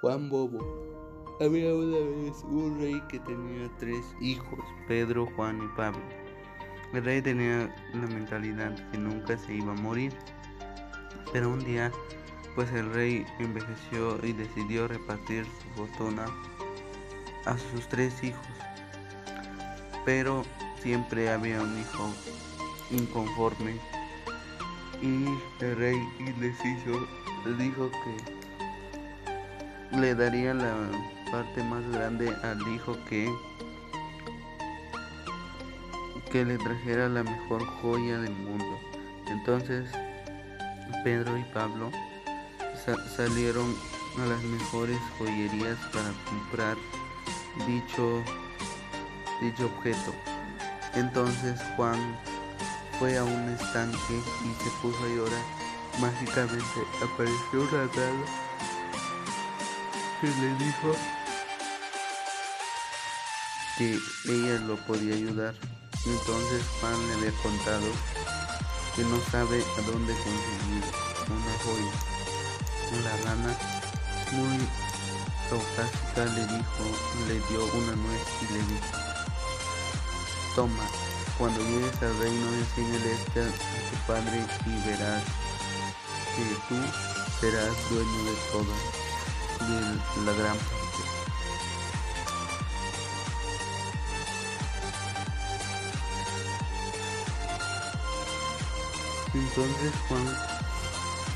Juan Bobo. Había una vez un rey que tenía tres hijos, Pedro, Juan y Pablo. El rey tenía la mentalidad que nunca se iba a morir. Pero un día, pues el rey envejeció y decidió repartir su fortuna a sus tres hijos. Pero siempre había un hijo inconforme y el rey indeciso dijo que le daría la parte más grande al hijo que que le trajera la mejor joya del mundo. Entonces Pedro y Pablo salieron a las mejores joyerías para comprar dicho dicho objeto. Entonces Juan fue a un estanque y se puso a llorar. Mágicamente apareció una rana que le dijo que ella lo podía ayudar. Entonces Juan le había contado que no sabe a dónde conseguir una joya. La rana, muy caucásica, le dijo, le dio una nuez y le dijo, toma, cuando llegues al reino enséñale este a tu padre y verás que tú serás dueño de toda de la gran. Entonces Juan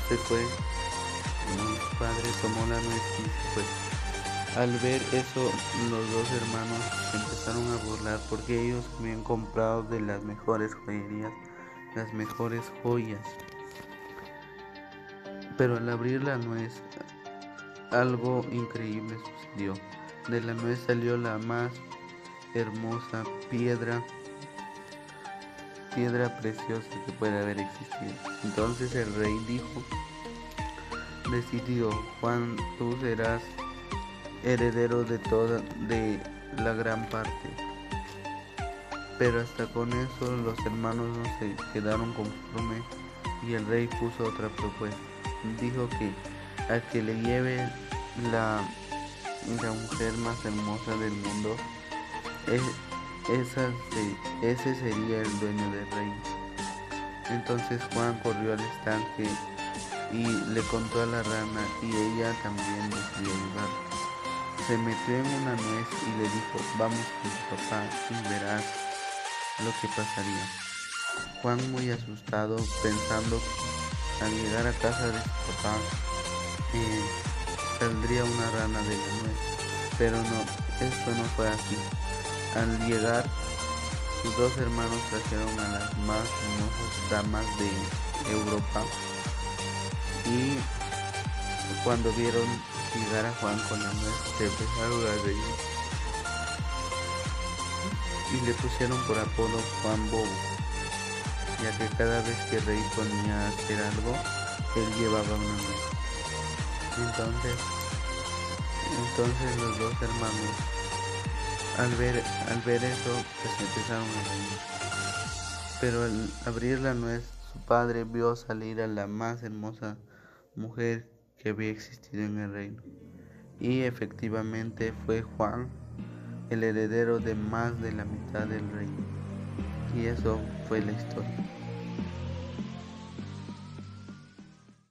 se fue, su padre tomó la nuez y se fue. Al ver eso, los dos hermanos empezaron a burlar porque ellos habían comprado de las mejores joyerías las mejores joyas. Pero al abrir la nuez, algo increíble sucedió. De la nuez salió la más hermosa piedra, piedra preciosa que puede haber existido. Entonces el rey dijo, decidió, Juan, tú serás heredero de toda de la gran parte. Pero hasta con eso los hermanos no se quedaron conformes y el rey puso otra propuesta. Dijo que al que le lleve la, la mujer más hermosa del mundo, esa, ese sería el dueño del reino. Entonces Juan corrió al estanque y le contó a la rana y ella también decidió ayudar se metió en una nuez y le dijo, vamos con tu papá y verás lo que pasaría. Juan muy asustado, pensando al llegar a casa de su papá saldría una rana de la nuez. Pero no, esto no fue así. Al llegar, sus dos hermanos trajeron a las más hermosas damas de Europa y cuando vieron llegar a Juan con la nuez, se empezaron a reír y le pusieron por apodo Juan Bobo, ya que cada vez que Rey ponía a hacer algo, él llevaba una nuez. Entonces, entonces los dos hermanos, al ver, al ver eso, pues empezaron a reír. Pero al abrir la nuez, su padre vio salir a la más hermosa mujer que había existido en el reino. Y efectivamente fue Juan el heredero de más de la mitad del reino. Y eso fue la historia.